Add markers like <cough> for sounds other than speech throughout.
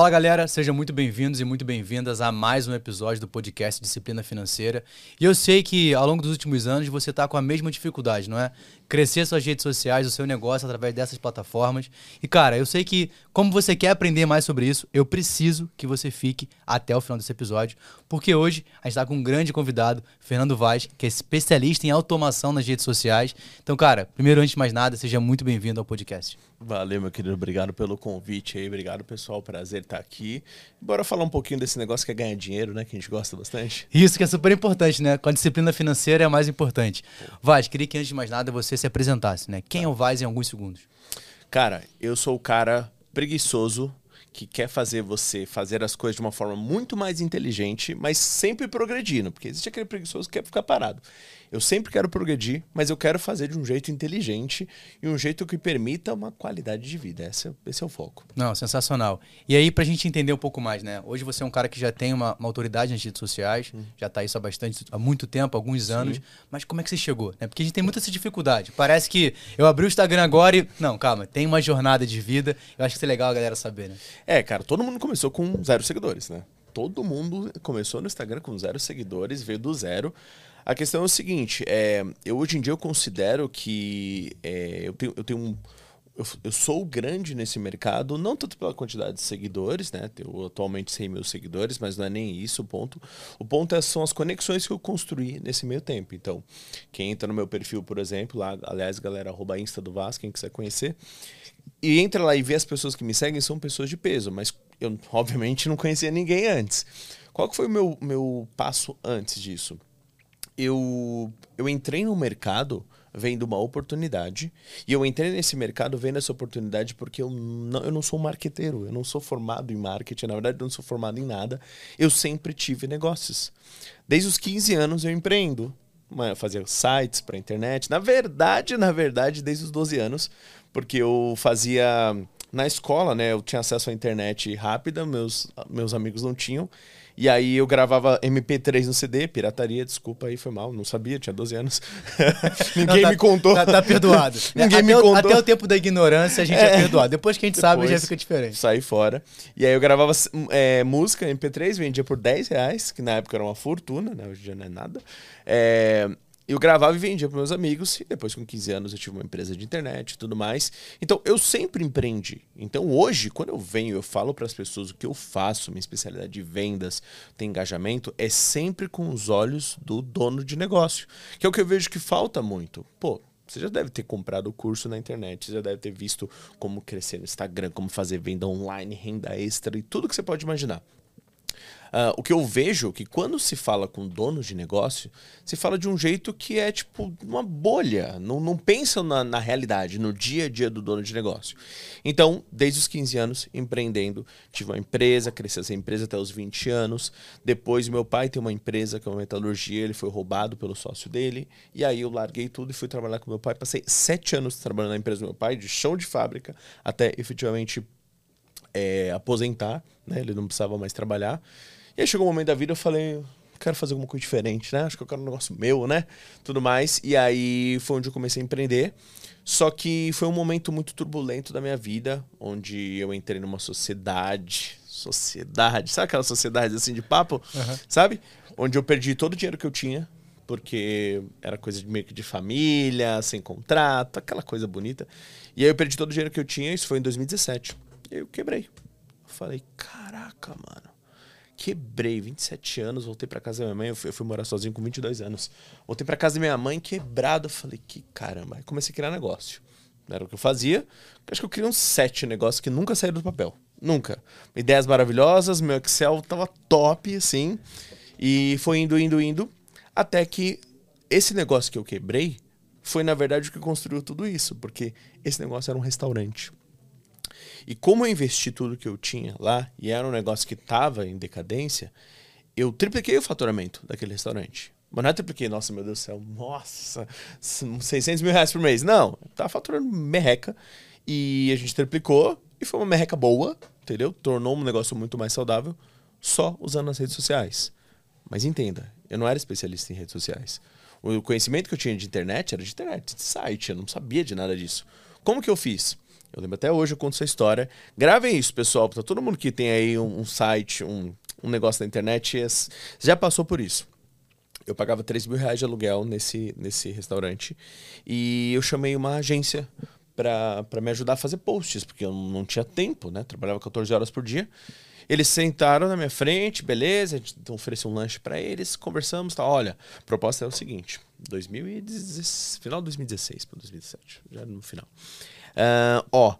Fala galera, sejam muito bem-vindos e muito bem-vindas a mais um episódio do podcast Disciplina Financeira. E eu sei que ao longo dos últimos anos você está com a mesma dificuldade, não é? Crescer suas redes sociais, o seu negócio através dessas plataformas. E cara, eu sei que, como você quer aprender mais sobre isso, eu preciso que você fique até o final desse episódio, porque hoje a gente está com um grande convidado, Fernando Vaz, que é especialista em automação nas redes sociais. Então, cara, primeiro, antes de mais nada, seja muito bem-vindo ao podcast. Valeu, meu querido. Obrigado pelo convite aí. Obrigado, pessoal. Prazer estar aqui. Bora falar um pouquinho desse negócio que é ganhar dinheiro, né? Que a gente gosta bastante. Isso que é super importante, né? Com a disciplina financeira é mais importante. Vaz, queria que antes de mais nada você se apresentasse, né? Quem é o Vaz em alguns segundos? Cara, eu sou o cara preguiçoso que quer fazer você fazer as coisas de uma forma muito mais inteligente, mas sempre progredindo, porque existe aquele preguiçoso que quer ficar parado. Eu sempre quero progredir, mas eu quero fazer de um jeito inteligente e um jeito que permita uma qualidade de vida. Esse, esse é o foco. Não, sensacional. E aí, pra gente entender um pouco mais, né? Hoje você é um cara que já tem uma, uma autoridade nas redes sociais, hum. já tá isso há bastante, há muito tempo, alguns Sim. anos. Mas como é que você chegou? Né? Porque a gente tem muita essa dificuldade. Parece que eu abri o Instagram agora e. Não, calma, tem uma jornada de vida. Eu acho que isso é legal a galera saber, né? É, cara, todo mundo começou com zero seguidores, né? Todo mundo começou no Instagram com zero seguidores, veio do zero. A questão é o seguinte, é, eu hoje em dia eu considero que é, eu tenho, eu tenho um, eu, eu, sou grande nesse mercado, não tanto pela quantidade de seguidores, né? Tenho atualmente 100 mil seguidores, mas não é nem isso o ponto. O ponto é, são as conexões que eu construí nesse meio tempo. Então, quem entra no meu perfil, por exemplo, lá, aliás, galera, arroba Insta do Vasco, quem quiser conhecer, e entra lá e vê as pessoas que me seguem, são pessoas de peso, mas eu, obviamente, não conhecia ninguém antes. Qual que foi o meu, meu passo antes disso? eu, eu entrei no mercado vendo uma oportunidade e eu entrei nesse mercado vendo essa oportunidade porque eu não, eu não sou um marqueteiro, eu não sou formado em marketing, na verdade eu não sou formado em nada, eu sempre tive negócios. Desde os 15 anos eu empreendo, fazia sites para internet, na verdade, na verdade, desde os 12 anos, porque eu fazia na escola, né, eu tinha acesso à internet rápida, meus, meus amigos não tinham, e aí eu gravava MP3 no CD, pirataria, desculpa aí, foi mal, não sabia, tinha 12 anos. <laughs> Ninguém não, tá, me contou. Tá, tá perdoado. <laughs> Ninguém até me contou. até o tempo da ignorância a gente é, é perdoado. Depois que a gente Depois, sabe, já fica diferente. Saí fora. E aí eu gravava é, música, MP3, vendia por 10 reais, que na época era uma fortuna, né? Hoje já não é nada. É, eu gravava e vendia para meus amigos. E depois, com 15 anos, eu tive uma empresa de internet e tudo mais. Então, eu sempre empreendi. Então, hoje, quando eu venho, eu falo para as pessoas o que eu faço, minha especialidade de vendas, tem engajamento, é sempre com os olhos do dono de negócio. Que é o que eu vejo que falta muito. Pô, você já deve ter comprado o curso na internet, você já deve ter visto como crescer no Instagram, como fazer venda online, renda extra e tudo que você pode imaginar. Uh, o que eu vejo é que quando se fala com donos de negócio, se fala de um jeito que é tipo uma bolha. Não, não pensam na, na realidade, no dia a dia do dono de negócio. Então, desde os 15 anos, empreendendo, tive uma empresa, cresci essa empresa até os 20 anos. Depois, meu pai tem uma empresa que é uma metalurgia, ele foi roubado pelo sócio dele. E aí eu larguei tudo e fui trabalhar com meu pai. Passei sete anos trabalhando na empresa do meu pai, de chão de fábrica, até efetivamente é, aposentar. Né? Ele não precisava mais trabalhar. E aí chegou um momento da vida, eu falei, quero fazer alguma coisa diferente, né? Acho que eu quero um negócio meu, né? Tudo mais. E aí foi onde eu comecei a empreender. Só que foi um momento muito turbulento da minha vida, onde eu entrei numa sociedade. Sociedade, sabe aquela sociedade assim de papo? Uhum. Sabe? Onde eu perdi todo o dinheiro que eu tinha, porque era coisa de meio que de família, sem contrato, aquela coisa bonita. E aí eu perdi todo o dinheiro que eu tinha, isso foi em 2017. E aí eu quebrei. Eu falei, caraca, mano quebrei, 27 anos, voltei para casa da minha mãe, eu fui, eu fui, morar sozinho com 22 anos. Voltei para casa da minha mãe quebrado, falei, que caramba. Aí comecei a criar negócio. Era o que eu fazia. Acho que eu criei uns sete negócios que nunca saíram do papel. Nunca. Ideias maravilhosas, meu Excel tava top, assim. E foi indo, indo, indo. Até que esse negócio que eu quebrei foi, na verdade, o que construiu tudo isso. Porque esse negócio era um restaurante. E como eu investi tudo que eu tinha lá e era um negócio que estava em decadência, eu tripliquei o faturamento daquele restaurante. Mas não é tripliquei, nossa, meu Deus do céu, nossa, 600 mil reais por mês. Não, tava faturando merreca e a gente triplicou e foi uma merreca boa, entendeu? Tornou um negócio muito mais saudável só usando as redes sociais. Mas entenda, eu não era especialista em redes sociais. O conhecimento que eu tinha de internet era de internet, de site, eu não sabia de nada disso. Como que eu fiz? Eu lembro até hoje, eu conto essa história. Gravem isso, pessoal, pra todo mundo que tem aí um, um site, um, um negócio na internet, já passou por isso. Eu pagava 3 mil reais de aluguel nesse, nesse restaurante e eu chamei uma agência para me ajudar a fazer posts, porque eu não tinha tempo, né? Trabalhava 14 horas por dia. Eles sentaram na minha frente, beleza, a gente ofereceu um lanche para eles, conversamos, tá, olha, a proposta é o seguinte, 2016, final de 2016 para 2017, já no final. Uh, ó,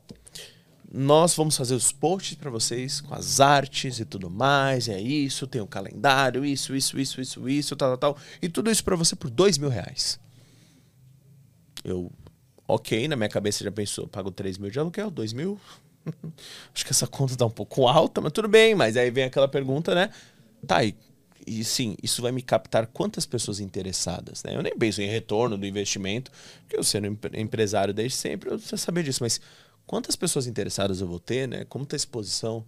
nós vamos fazer os posts para vocês com as artes e tudo mais, é isso, tem o um calendário, isso, isso, isso, isso, isso, tal, tal, tal, e tudo isso para você por dois mil reais. Eu, ok, na minha cabeça já pensou, pago 3 mil de aluguel, 2 mil, <laughs> Acho que essa conta tá um pouco alta, mas tudo bem. Mas aí vem aquela pergunta, né? Tá, e, e sim, isso vai me captar quantas pessoas interessadas, né? Eu nem penso em retorno do investimento, porque eu sendo empresário desde sempre, eu já sabia disso, mas quantas pessoas interessadas eu vou ter, né? Como tá a exposição?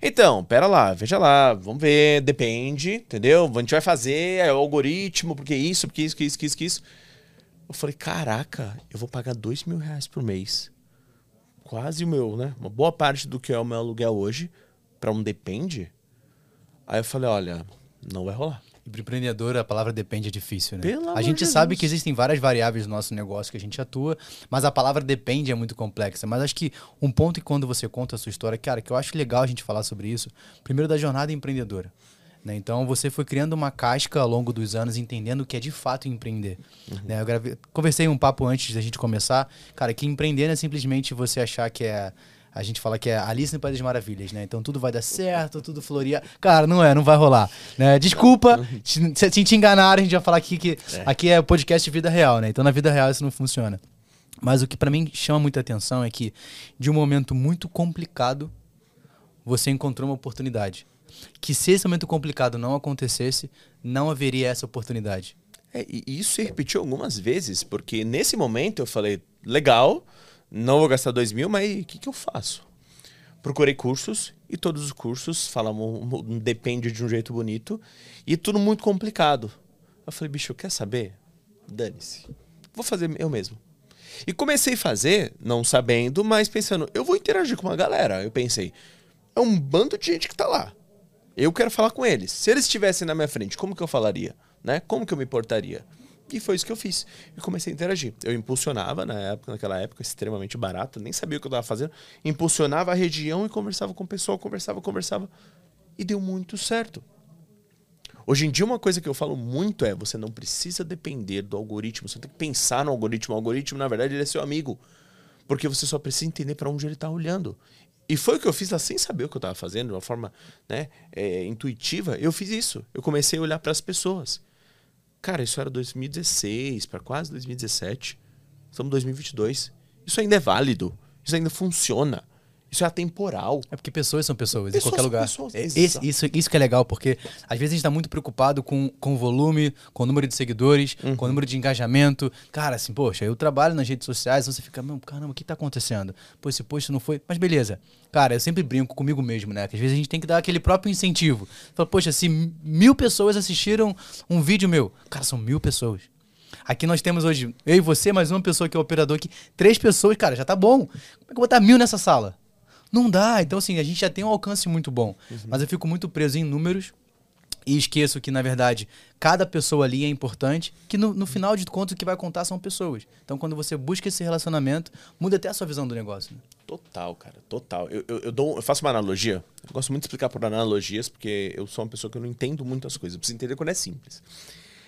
Então, pera lá, veja lá, vamos ver, depende, entendeu? A gente vai fazer, é o algoritmo, porque isso, porque isso, que isso, que isso, que isso. Eu falei, caraca, eu vou pagar dois mil reais por mês quase o meu, né? Uma boa parte do que é o meu aluguel hoje para um depende. Aí eu falei, olha, não vai rolar. E para empreendedor a palavra depende é difícil, né? Pelo a gente sabe que existem várias variáveis no nosso negócio que a gente atua, mas a palavra depende é muito complexa. Mas acho que um ponto que quando você conta a sua história, cara, que eu acho legal a gente falar sobre isso, primeiro da jornada empreendedora. Né? Então você foi criando uma casca ao longo dos anos, entendendo o que é de fato empreender. Uhum. Né? Eu gravei, conversei um papo antes da gente começar, cara, que empreender não é simplesmente você achar que é a gente fala que é Alice no País das Maravilhas, né? Então tudo vai dar certo, tudo floria. Cara, não é, não vai rolar. Né? Desculpa, <laughs> se, se te enganaram, a gente vai falar aqui que é. aqui é podcast de vida real, né? Então na vida real isso não funciona. Mas o que para mim chama muita atenção é que de um momento muito complicado, você encontrou uma oportunidade que se esse momento complicado não acontecesse, não haveria essa oportunidade. É, e isso se repetiu algumas vezes, porque nesse momento eu falei, legal, não vou gastar dois mil, mas o que, que eu faço? Procurei cursos e todos os cursos falam depende de um jeito bonito e tudo muito complicado. Eu falei, bicho, quer saber? Dane-se. Vou fazer eu mesmo. E comecei a fazer, não sabendo, mas pensando, eu vou interagir com uma galera. Eu pensei, é um bando de gente que tá lá. Eu quero falar com eles. Se eles estivessem na minha frente, como que eu falaria? Né? Como que eu me portaria? E foi isso que eu fiz. E comecei a interagir. Eu impulsionava na época, naquela época, extremamente barato, nem sabia o que eu estava fazendo. Impulsionava a região e conversava com o pessoal, conversava, conversava. E deu muito certo. Hoje em dia, uma coisa que eu falo muito é: você não precisa depender do algoritmo, você tem que pensar no algoritmo. O algoritmo, na verdade, ele é seu amigo. Porque você só precisa entender para onde ele está olhando. E foi o que eu fiz lá sem saber o que eu estava fazendo, de uma forma né, é, intuitiva. Eu fiz isso. Eu comecei a olhar para as pessoas. Cara, isso era 2016, para quase 2017. Estamos em 2022. Isso ainda é válido. Isso ainda funciona. Isso é atemporal. É porque pessoas são pessoas, pessoas em qualquer lugar. Pessoas, é, Esse, isso, isso que é legal, porque às vezes a gente está muito preocupado com, com o volume, com o número de seguidores, uhum. com o número de engajamento. Cara, assim, poxa, eu trabalho nas redes sociais, então você fica, caramba, o que está acontecendo? Pô, esse post não foi. Mas beleza. Cara, eu sempre brinco comigo mesmo, né? Que às vezes a gente tem que dar aquele próprio incentivo. Fala, poxa, se mil pessoas assistiram um vídeo meu, cara, são mil pessoas. Aqui nós temos hoje, eu e você, mais uma pessoa que é o operador aqui. Três pessoas, cara, já tá bom. Como é que eu vou botar mil nessa sala? Não dá. Então, assim, a gente já tem um alcance muito bom. Uhum. Mas eu fico muito preso em números e esqueço que, na verdade, cada pessoa ali é importante, que no, no final de contas o que vai contar são pessoas. Então, quando você busca esse relacionamento, muda até a sua visão do negócio. Né? Total, cara, total. Eu, eu, eu, dou, eu faço uma analogia. Eu gosto muito de explicar por analogias, porque eu sou uma pessoa que eu não entendo muitas coisas. Eu preciso entender quando é simples.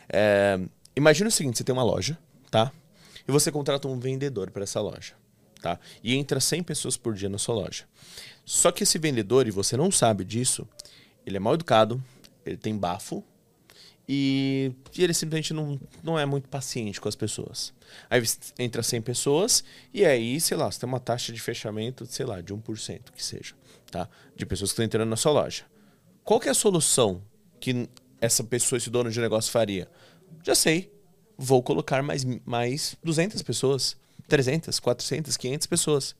É, imagina o seguinte: você tem uma loja, tá? E você contrata um vendedor para essa loja tá? E entra 100 pessoas por dia na sua loja. Só que esse vendedor, e você não sabe disso, ele é mal educado, ele tem bafo e, e ele simplesmente não, não é muito paciente com as pessoas. Aí entra 100 pessoas e aí, sei lá, você tem uma taxa de fechamento, sei lá, de 1%, que seja, tá? De pessoas que estão entrando na sua loja. Qual que é a solução que essa pessoa, esse dono de negócio faria? Já sei, vou colocar mais, mais 200 pessoas. 300, 400, 500 pessoas.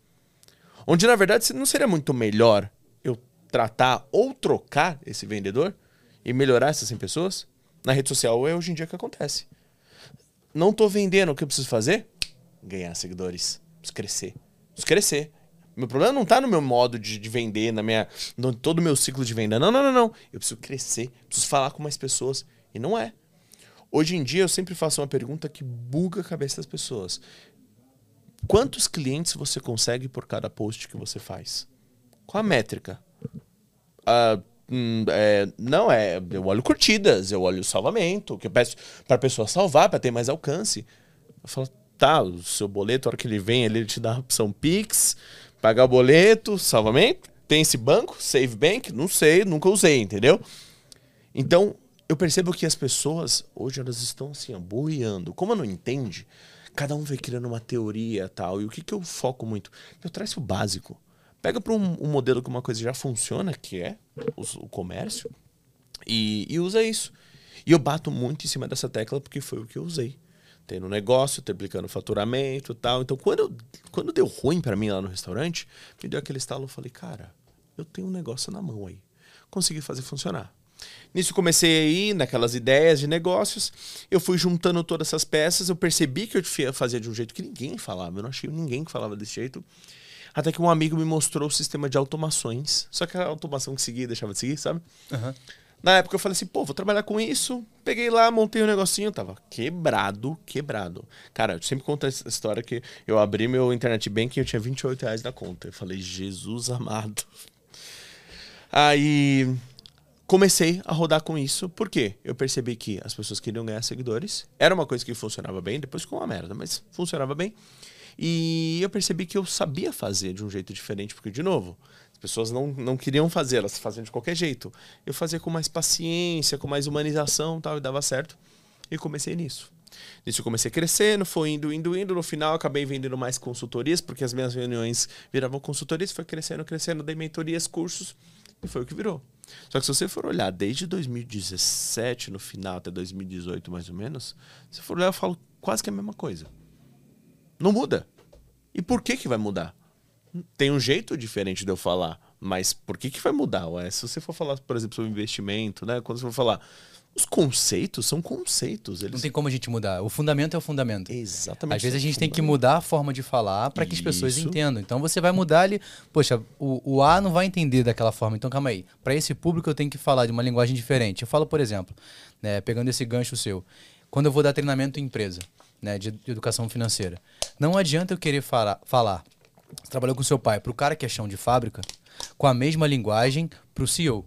Onde, na verdade, não seria muito melhor eu tratar ou trocar esse vendedor e melhorar essas 100 pessoas? Na rede social é hoje em dia que acontece. Não estou vendendo, o que eu preciso fazer? Ganhar seguidores. Preciso crescer. Preciso crescer. Meu problema não tá no meu modo de, de vender, na minha, no todo o meu ciclo de venda. Não, não, não, não. Eu preciso crescer, preciso falar com mais pessoas. E não é. Hoje em dia eu sempre faço uma pergunta que buga a cabeça das pessoas. Quantos clientes você consegue por cada post que você faz? Qual a métrica? Uh, hum, é, não, é. Eu olho curtidas, eu olho salvamento, que eu peço para a pessoa salvar, para ter mais alcance. Eu falo, tá, o seu boleto, a hora que ele vem, ele te dá a opção Pix, pagar o boleto, salvamento. Tem esse banco, Save Bank? Não sei, nunca usei, entendeu? Então, eu percebo que as pessoas, hoje, elas estão assim, boiando. Como não entende, cada um vai criando uma teoria tal. E o que, que eu foco muito? Eu traço o básico. Pega para um, um, modelo que uma coisa já funciona, que é o, o comércio, e, e, usa isso. E eu bato muito em cima dessa tecla porque foi o que eu usei. Tendo negócio, triplicando faturamento tal. Então, quando, quando deu ruim para mim lá no restaurante, me deu aquele estalo. Eu falei, cara, eu tenho um negócio na mão aí. Consegui fazer funcionar. Nisso comecei a ir naquelas ideias de negócios. Eu fui juntando todas essas peças. Eu percebi que eu fazia de um jeito que ninguém falava. Eu não achei ninguém que falava desse jeito. Até que um amigo me mostrou o sistema de automações. Só que a automação que seguia deixava de seguir, sabe? Uhum. Na época eu falei assim, pô, vou trabalhar com isso. Peguei lá, montei um negocinho, tava quebrado, quebrado. Cara, eu sempre conto essa história que eu abri meu internet banking e eu tinha 28 reais na conta. Eu falei, Jesus amado. Aí comecei a rodar com isso, porque eu percebi que as pessoas queriam ganhar seguidores. Era uma coisa que funcionava bem, depois ficou uma merda, mas funcionava bem. E eu percebi que eu sabia fazer de um jeito diferente, porque, de novo, as pessoas não, não queriam fazer, elas faziam de qualquer jeito. Eu fazia com mais paciência, com mais humanização tal, e dava certo. E comecei nisso. Nisso eu comecei crescendo, foi indo, indo, indo. No final, acabei vendendo mais consultorias, porque as minhas reuniões viravam consultorias. Foi crescendo, crescendo, dei mentorias, cursos, e foi o que virou. Só que se você for olhar desde 2017, no final, até 2018 mais ou menos, se for olhar, eu falo quase que a mesma coisa. Não muda. E por que que vai mudar? Tem um jeito diferente de eu falar, mas por que que vai mudar? Ué, se você for falar, por exemplo, sobre investimento, né? Quando você for falar, os conceitos são conceitos. Eles... Não tem como a gente mudar. O fundamento é o fundamento. Exatamente. Às vezes a gente tem que mudar a forma de falar para que as pessoas entendam. Então você vai mudar ali. Poxa, o, o A não vai entender daquela forma. Então calma aí. Para esse público eu tenho que falar de uma linguagem diferente. Eu falo, por exemplo, né, pegando esse gancho seu, quando eu vou dar treinamento em empresa né, de, de educação financeira. Não adianta eu querer falar, falar você trabalhou com seu pai, para o cara que é chão de fábrica, com a mesma linguagem para o CEO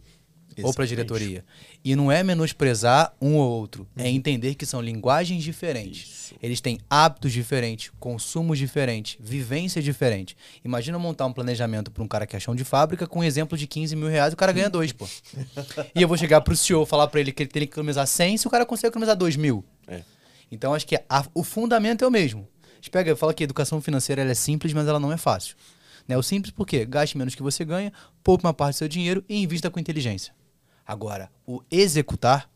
Exatamente. ou para a diretoria. E não é menosprezar um ou outro, é uhum. é entender que são linguagens diferentes. Isso. Eles têm hábitos diferentes, consumos diferentes, vivência diferente. Imagina montar um planejamento para um cara que é chão de fábrica com um exemplo de 15 mil reais, o cara ganha dois, pô. e eu vou chegar para o CEO falar para ele que ele tem que economizar 100 se o cara consegue economizar 2 mil. É. Então acho que a, o fundamento é o mesmo. A gente pega, fala que a educação financeira é simples, mas ela não é fácil. Né? O simples porque gaste menos que você ganha, poupe uma parte do seu dinheiro e invista com inteligência. Agora, o executar,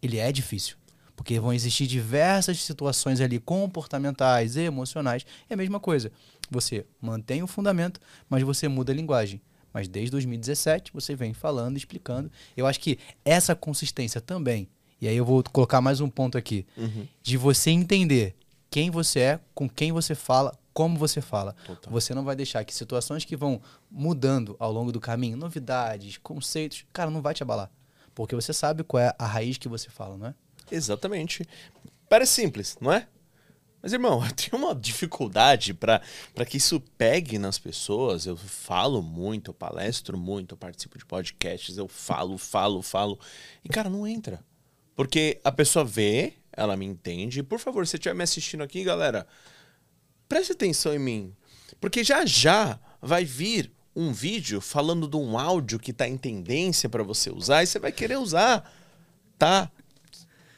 ele é difícil. Porque vão existir diversas situações ali comportamentais e emocionais. É a mesma coisa. Você mantém o fundamento, mas você muda a linguagem. Mas desde 2017 você vem falando, explicando. Eu acho que essa consistência também e aí eu vou colocar mais um ponto aqui. Uhum. De você entender quem você é, com quem você fala, como você fala. Total. Você não vai deixar que situações que vão mudando ao longo do caminho, novidades, conceitos, cara, não vai te abalar. Porque você sabe qual é a raiz que você fala, não é? Exatamente. Parece simples, não é? Mas, irmão, <laughs> eu tenho uma dificuldade para que isso pegue nas pessoas. Eu falo muito, eu palestro muito, eu participo de podcasts, eu falo, falo, falo. E, cara, não entra. Porque a pessoa vê, ela me entende. Por favor, se você estiver me assistindo aqui, galera, preste atenção em mim. Porque já já vai vir um vídeo falando de um áudio que está em tendência para você usar e você vai querer usar, tá?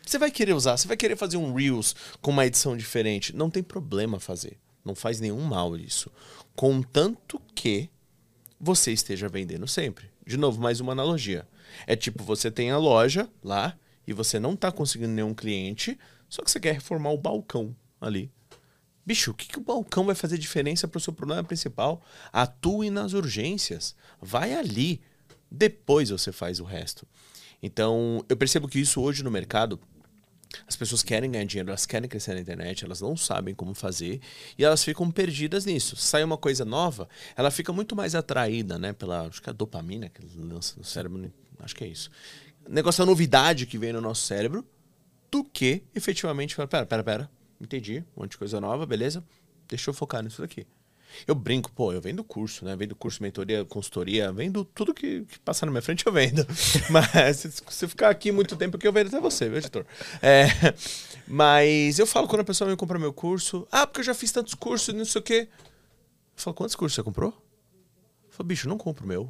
Você vai querer usar, você vai querer fazer um Reels com uma edição diferente. Não tem problema fazer. Não faz nenhum mal isso. Contanto que você esteja vendendo sempre. De novo, mais uma analogia. É tipo, você tem a loja lá, e você não está conseguindo nenhum cliente, só que você quer reformar o balcão ali. Bicho, o que, que o balcão vai fazer diferença para o seu problema principal? Atue nas urgências. Vai ali. Depois você faz o resto. Então, eu percebo que isso hoje no mercado As pessoas querem ganhar dinheiro, elas querem crescer na internet, elas não sabem como fazer e elas ficam perdidas nisso. Sai uma coisa nova, ela fica muito mais atraída, né, pela acho que é a dopamina que lança no cérebro, acho que é isso. negócio da novidade que vem no nosso cérebro, do que efetivamente, pera, pera, pera, entendi, um monte de coisa nova, beleza? Deixa eu focar nisso daqui. Eu brinco, pô, eu vendo curso, né? Vendo curso, mentoria, consultoria, vendo tudo que, que passa na minha frente, eu vendo. <laughs> Mas se você ficar aqui muito tempo que eu vendo até você, viu, editor? É, mas eu falo quando a pessoa vem comprar meu curso, ah, porque eu já fiz tantos cursos não sei o quê. Eu falo, quantos cursos você comprou? Eu falo, bicho, não compro meu.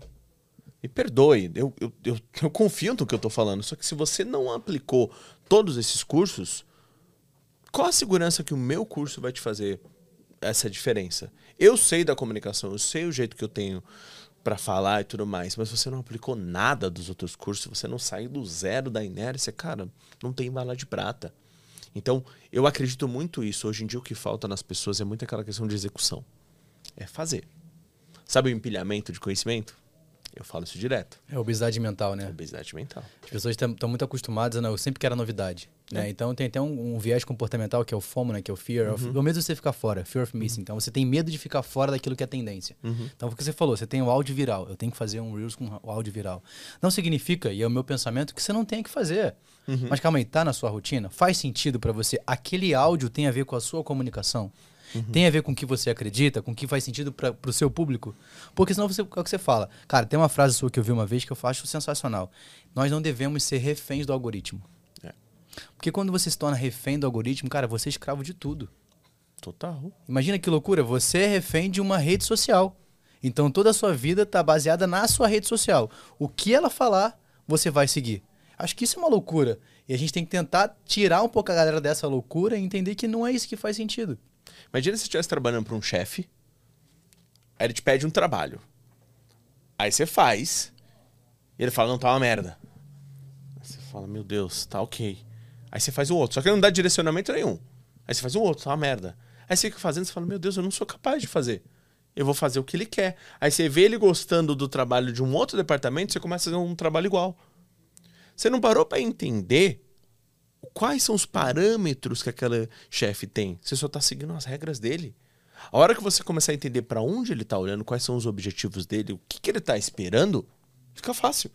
Me perdoe, eu, eu, eu, eu confio no que eu tô falando. Só que se você não aplicou todos esses cursos, qual a segurança que o meu curso vai te fazer essa diferença? Eu sei da comunicação, eu sei o jeito que eu tenho para falar e tudo mais, mas você não aplicou nada dos outros cursos, você não saiu do zero da inércia, cara, não tem bala de prata. Então, eu acredito muito isso. Hoje em dia, o que falta nas pessoas é muito aquela questão de execução. É fazer. Sabe o empilhamento de conhecimento? Eu falo isso direto. É obesidade mental, né? Obesidade mental. As pessoas estão muito acostumadas, né? Eu sempre quero novidade. Né? É. Então tem até um, um, viés comportamental que é o FOMO, né? Que é o Fear of... Uhum. O medo de você ficar fora. Fear of Missing. Uhum. Então você tem medo de ficar fora daquilo que é tendência. Uhum. Então o que você falou, você tem o áudio viral. Eu tenho que fazer um Reels com o áudio viral. Não significa, e é o meu pensamento, que você não tem que fazer. Uhum. Mas calma aí, tá na sua rotina? Faz sentido para você? Aquele áudio tem a ver com a sua comunicação? Uhum. Tem a ver com o que você acredita, com o que faz sentido para o seu público. Porque senão você, é o que você fala. Cara, tem uma frase sua que eu vi uma vez que eu acho sensacional. Nós não devemos ser reféns do algoritmo. É. Porque quando você se torna refém do algoritmo, cara, você é escravo de tudo. Total. Imagina que loucura. Você é refém de uma rede social. Então toda a sua vida está baseada na sua rede social. O que ela falar, você vai seguir. Acho que isso é uma loucura. E a gente tem que tentar tirar um pouco a galera dessa loucura e entender que não é isso que faz sentido. Imagina se você estivesse trabalhando para um chefe, aí ele te pede um trabalho. Aí você faz, e ele fala, não, tá uma merda. Aí você fala, meu Deus, tá ok. Aí você faz o outro, só que ele não dá direcionamento nenhum. Aí você faz o outro, tá uma merda. Aí você fica fazendo, você fala, meu Deus, eu não sou capaz de fazer. Eu vou fazer o que ele quer. Aí você vê ele gostando do trabalho de um outro departamento, você começa a fazer um trabalho igual. Você não parou para entender quais são os parâmetros que aquela chefe tem. Você só está seguindo as regras dele. A hora que você começar a entender para onde ele está olhando, quais são os objetivos dele, o que, que ele está esperando, fica fácil.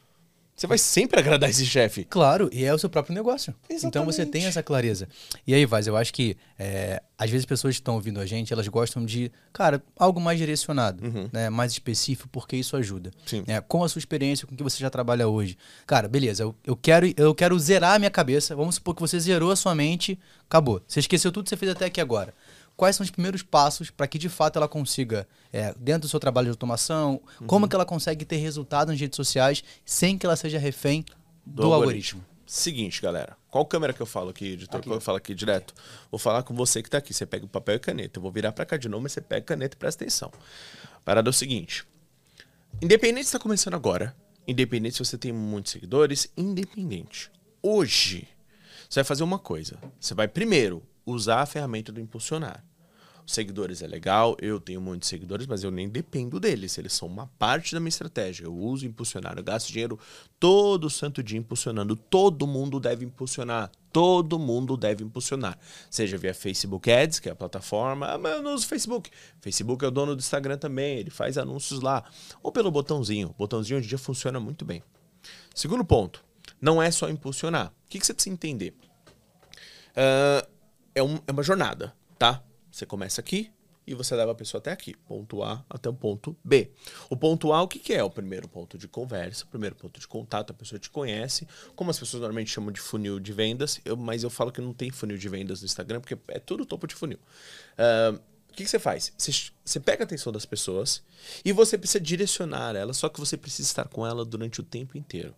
Você vai sempre agradar esse chefe. Claro, e é o seu próprio negócio. Exatamente. Então você tem essa clareza. E aí, Vaz, eu acho que é, às vezes pessoas que estão ouvindo a gente, elas gostam de, cara, algo mais direcionado, uhum. né, mais específico, porque isso ajuda. Sim. É, com a sua experiência, com o que você já trabalha hoje. Cara, beleza, eu, eu, quero, eu quero zerar a minha cabeça. Vamos supor que você zerou a sua mente, acabou. Você esqueceu tudo que você fez até aqui agora quais são os primeiros passos para que de fato ela consiga, é, dentro do seu trabalho de automação, uhum. como que ela consegue ter resultado nas redes sociais sem que ela seja refém do, do algoritmo. algoritmo. Seguinte, galera. Qual câmera que eu falo aqui, editor? Aqui. Eu falo aqui direto. Vou falar com você que está aqui. Você pega o papel e caneta. Eu vou virar para cá de novo, mas você pega caneta e presta atenção. Parada é o seguinte. Independente se está começando agora, independente se você tem muitos seguidores, independente. Hoje, você vai fazer uma coisa. Você vai primeiro usar a ferramenta do impulsionar seguidores é legal, eu tenho muitos seguidores, mas eu nem dependo deles. Eles são uma parte da minha estratégia. Eu uso impulsionar, eu gasto dinheiro todo santo dia impulsionando. Todo mundo deve impulsionar. Todo mundo deve impulsionar. Seja via Facebook Ads, que é a plataforma. Ah, mas eu não uso Facebook. Facebook é o dono do Instagram também, ele faz anúncios lá. Ou pelo botãozinho. O botãozinho hoje em dia funciona muito bem. Segundo ponto, não é só impulsionar. O que, que você precisa entender? Uh, é, um, é uma jornada, tá? Você começa aqui e você leva a pessoa até aqui, ponto A até o ponto B. O ponto A, o que, que é? O primeiro ponto de conversa, o primeiro ponto de contato, a pessoa te conhece, como as pessoas normalmente chamam de funil de vendas, eu, mas eu falo que não tem funil de vendas no Instagram, porque é tudo topo de funil. Uh, o que, que, você faz? Você, você, pega a atenção das pessoas e você precisa direcionar ela, só que você precisa estar com ela durante o tempo inteiro.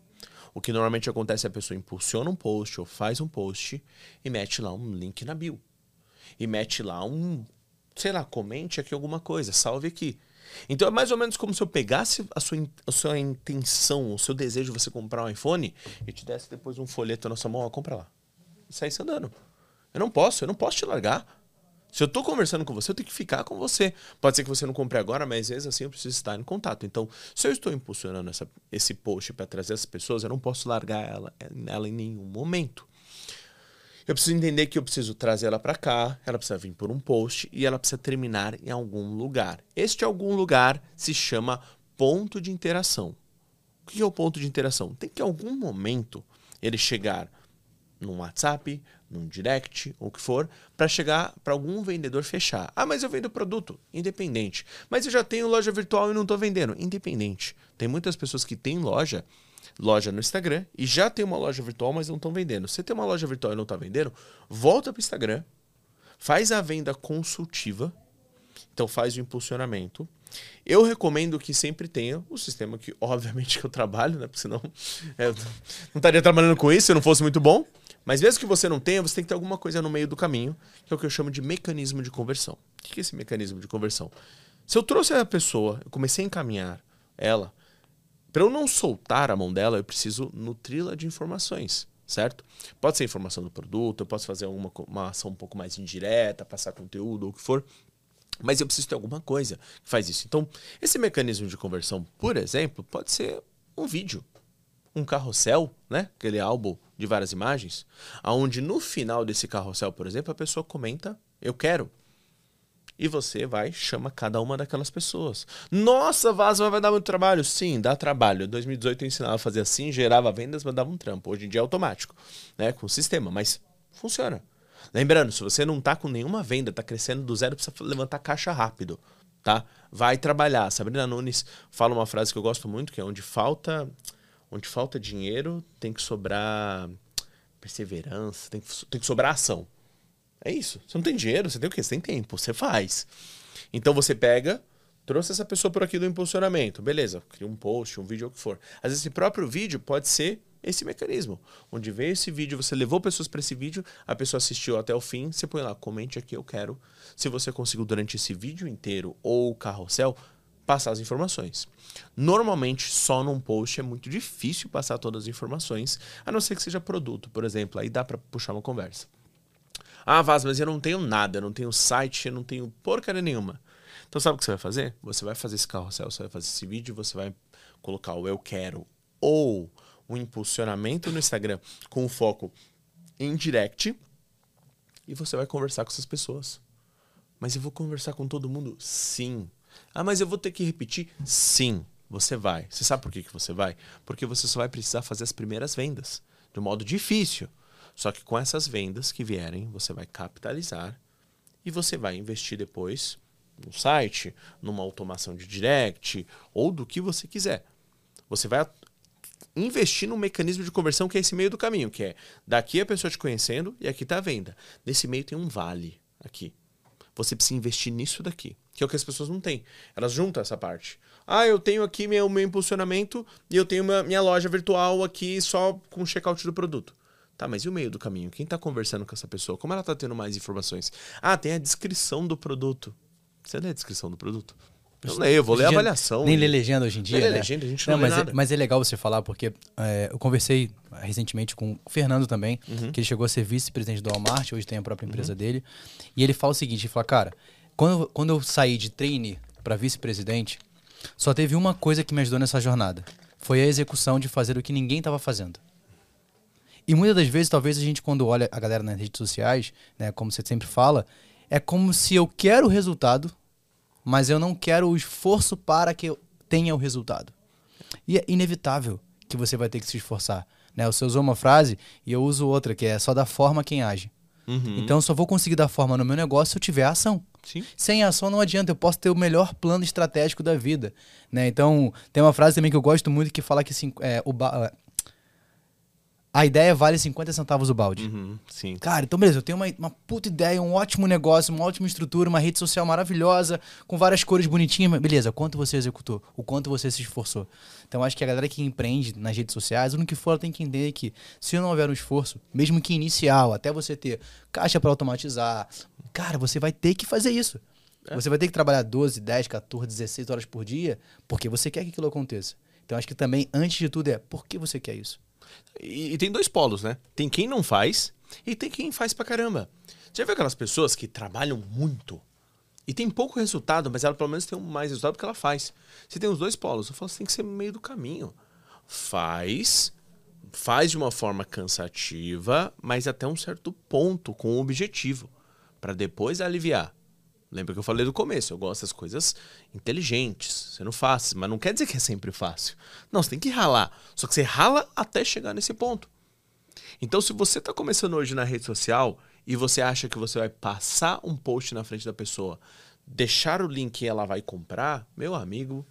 O que normalmente acontece é a pessoa impulsiona um post ou faz um post e mete lá um link na bio e mete lá um, sei lá, comente aqui alguma coisa, salve aqui. Então é mais ou menos como se eu pegasse a sua, a sua intenção, o seu desejo de você comprar um iPhone e te desse depois um folheto na sua mão, ó, compra lá. E saísse andando. Eu não posso, eu não posso te largar. Se eu estou conversando com você, eu tenho que ficar com você. Pode ser que você não compre agora, mas às vezes assim eu preciso estar em contato. Então, se eu estou impulsionando essa, esse post para trazer as pessoas, eu não posso largar ela, ela em nenhum momento. Eu preciso entender que eu preciso trazer ela para cá, ela precisa vir por um post e ela precisa terminar em algum lugar. Este algum lugar se chama ponto de interação. O que é o ponto de interação? Tem que em algum momento ele chegar num WhatsApp, num direct, ou o que for, para chegar para algum vendedor fechar. Ah, mas eu vendo produto, independente. Mas eu já tenho loja virtual e não estou vendendo, independente. Tem muitas pessoas que têm loja, loja no Instagram e já tem uma loja virtual, mas não estão vendendo. Você tem uma loja virtual e não está vendendo, volta para o Instagram, faz a venda consultiva, então faz o impulsionamento. Eu recomendo que sempre tenha o sistema que, obviamente, que eu trabalho, né? Porque senão <laughs> não estaria trabalhando com isso se não fosse muito bom. Mas mesmo que você não tenha, você tem que ter alguma coisa no meio do caminho, que é o que eu chamo de mecanismo de conversão. O que é esse mecanismo de conversão? Se eu trouxe a pessoa, eu comecei a encaminhar ela, para eu não soltar a mão dela, eu preciso nutri-la de informações, certo? Pode ser informação do produto, eu posso fazer uma, uma ação um pouco mais indireta, passar conteúdo ou o que for. Mas eu preciso ter alguma coisa que faz isso. Então, esse mecanismo de conversão, por exemplo, pode ser um vídeo, um carrossel, né? Aquele álbum de várias imagens, aonde no final desse carrossel, por exemplo, a pessoa comenta: "Eu quero". E você vai chama cada uma daquelas pessoas. Nossa, Vaso vai dar muito trabalho? Sim, dá trabalho. Em 2018 eu ensinava a fazer assim, gerava vendas, mas dava um trampo. Hoje em dia é automático, né, com o sistema, mas funciona. Lembrando, se você não tá com nenhuma venda, tá crescendo do zero, precisa levantar caixa rápido, tá? Vai trabalhar. Sabrina Nunes fala uma frase que eu gosto muito, que é onde falta Onde falta dinheiro, tem que sobrar perseverança, tem que, tem que sobrar ação. É isso. Você não tem dinheiro, você tem o quê? Você tem tempo, você faz. Então você pega, trouxe essa pessoa por aqui do impulsionamento. Beleza, cria um post, um vídeo, o que for. Às vezes esse próprio vídeo pode ser esse mecanismo. Onde veio esse vídeo, você levou pessoas para esse vídeo, a pessoa assistiu até o fim, você põe lá, comente aqui, eu quero. Se você conseguiu durante esse vídeo inteiro ou o carrossel, passar as informações. Normalmente, só num post é muito difícil passar todas as informações, a não ser que seja produto, por exemplo. Aí dá para puxar uma conversa. Ah, Vaz, mas eu não tenho nada, eu não tenho site, eu não tenho porcaria nenhuma. Então, sabe o que você vai fazer? Você vai fazer esse carrossel, você vai fazer esse vídeo, você vai colocar o eu quero ou o impulsionamento no Instagram com foco em direct e você vai conversar com essas pessoas. Mas eu vou conversar com todo mundo? Sim. Ah, mas eu vou ter que repetir? Sim, você vai. Você sabe por que, que você vai? Porque você só vai precisar fazer as primeiras vendas de um modo difícil. Só que com essas vendas que vierem, você vai capitalizar e você vai investir depois no site, numa automação de direct ou do que você quiser. Você vai investir num mecanismo de conversão que é esse meio do caminho, que é daqui a pessoa te conhecendo e aqui está a venda. Nesse meio tem um vale aqui. Você precisa investir nisso daqui que é o que as pessoas não têm. Elas juntam essa parte. Ah, eu tenho aqui meu, meu impulsionamento e eu tenho uma, minha loja virtual aqui só com o checkout do produto. Tá, mas e o meio do caminho? Quem está conversando com essa pessoa? Como ela está tendo mais informações? Ah, tem a descrição do produto. Você lê a descrição do produto? Eu leio, eu vou ler a avaliação. Nem lê legenda hoje em dia. Nem né? legenda, a gente não, não mas, é, mas é legal você falar, porque é, eu conversei recentemente com o Fernando também, uhum. que ele chegou a ser vice-presidente do Walmart, hoje tem a própria empresa uhum. dele. E ele fala o seguinte: ele fala, cara, quando, quando eu saí de trainee para vice-presidente, só teve uma coisa que me ajudou nessa jornada. Foi a execução de fazer o que ninguém estava fazendo. E muitas das vezes, talvez a gente, quando olha a galera nas redes sociais, né, como você sempre fala, é como se eu quero o resultado, mas eu não quero o esforço para que eu tenha o resultado. E é inevitável que você vai ter que se esforçar. Né? Você usou uma frase e eu uso outra, que é só da forma quem age. Uhum. Então eu só vou conseguir dar forma no meu negócio se eu tiver ação. Sim. Sem ação não adianta, eu posso ter o melhor plano estratégico da vida. Né? Então, tem uma frase também que eu gosto muito que fala que assim, é, o, a ideia vale 50 centavos o balde. Uhum, sim. Cara, então beleza, eu tenho uma, uma puta ideia, um ótimo negócio, uma ótima estrutura, uma rede social maravilhosa, com várias cores bonitinhas, beleza, quanto você executou? O quanto você se esforçou? Então acho que a galera que empreende nas redes sociais, o que for, ela tem que entender que se não houver um esforço, mesmo que inicial, até você ter caixa para automatizar, cara, você vai ter que fazer isso. É. Você vai ter que trabalhar 12, 10, 14, 16 horas por dia, porque você quer que aquilo aconteça. Então acho que também, antes de tudo, é por que você quer isso? E, e, tem dois polos, né? Tem quem não faz e tem quem faz pra caramba. Você já viu aquelas pessoas que trabalham muito e tem pouco resultado, mas ela pelo menos tem mais resultado porque ela faz. Você tem os dois polos. Eu falo, você tem que ser meio do caminho. Faz, faz de uma forma cansativa, mas até um certo ponto, com o objetivo, para depois aliviar. Lembra que eu falei do começo, eu gosto das coisas inteligentes, sendo fáceis, mas não quer dizer que é sempre fácil. Não, você tem que ralar. Só que você rala até chegar nesse ponto. Então, se você está começando hoje na rede social e você acha que você vai passar um post na frente da pessoa, deixar o link e ela vai comprar, meu amigo,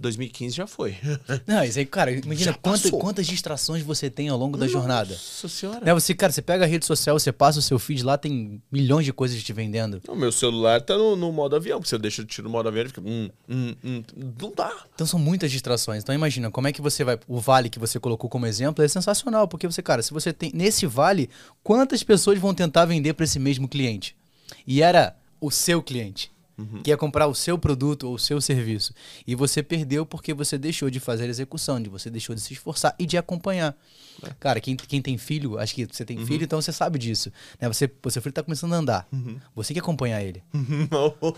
2015 já foi. <laughs> Não, isso aí, cara, imagina quanta, quantas distrações você tem ao longo da Nossa jornada. Nossa senhora. Né, você, cara, você pega a rede social, você passa o seu feed lá, tem milhões de coisas te vendendo. O meu celular tá no, no modo avião, porque se eu deixo de tirar o modo avião, ele fica. Hum, hum, hum, não dá. Então são muitas distrações. Então imagina, como é que você vai. O vale que você colocou como exemplo é sensacional, porque você, cara, se você tem. Nesse vale, quantas pessoas vão tentar vender para esse mesmo cliente? E era o seu cliente uhum. que é comprar o seu produto ou o seu serviço. E você perdeu porque você deixou de fazer a execução, de você deixou de se esforçar e de acompanhar. É. Cara, quem, quem tem filho, acho que você tem uhum. filho, então você sabe disso. Né? Você, seu filho está começando a andar. Uhum. Você que acompanhar ele. <laughs>